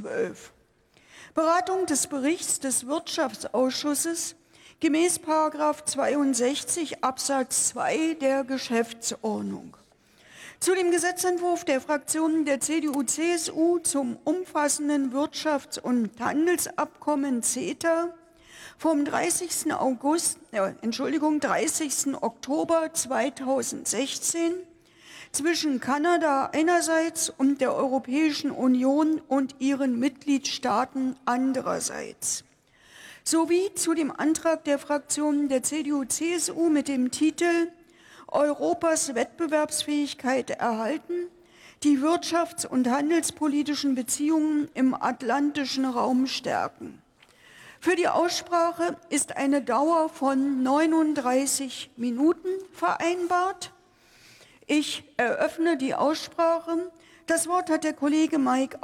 12. Beratung des Berichts des Wirtschaftsausschusses gemäß 62 Absatz 2 der Geschäftsordnung. Zu dem Gesetzentwurf der Fraktionen der CDU-CSU zum umfassenden Wirtschafts- und Handelsabkommen CETA vom 30. August, äh, Entschuldigung, 30. Oktober 2016 zwischen Kanada einerseits und der Europäischen Union und ihren Mitgliedstaaten andererseits sowie zu dem Antrag der Fraktionen der CDU-CSU mit dem Titel Europas Wettbewerbsfähigkeit erhalten, die wirtschafts- und handelspolitischen Beziehungen im atlantischen Raum stärken. Für die Aussprache ist eine Dauer von 39 Minuten vereinbart. Ich eröffne die Aussprache. Das Wort hat der Kollege Mike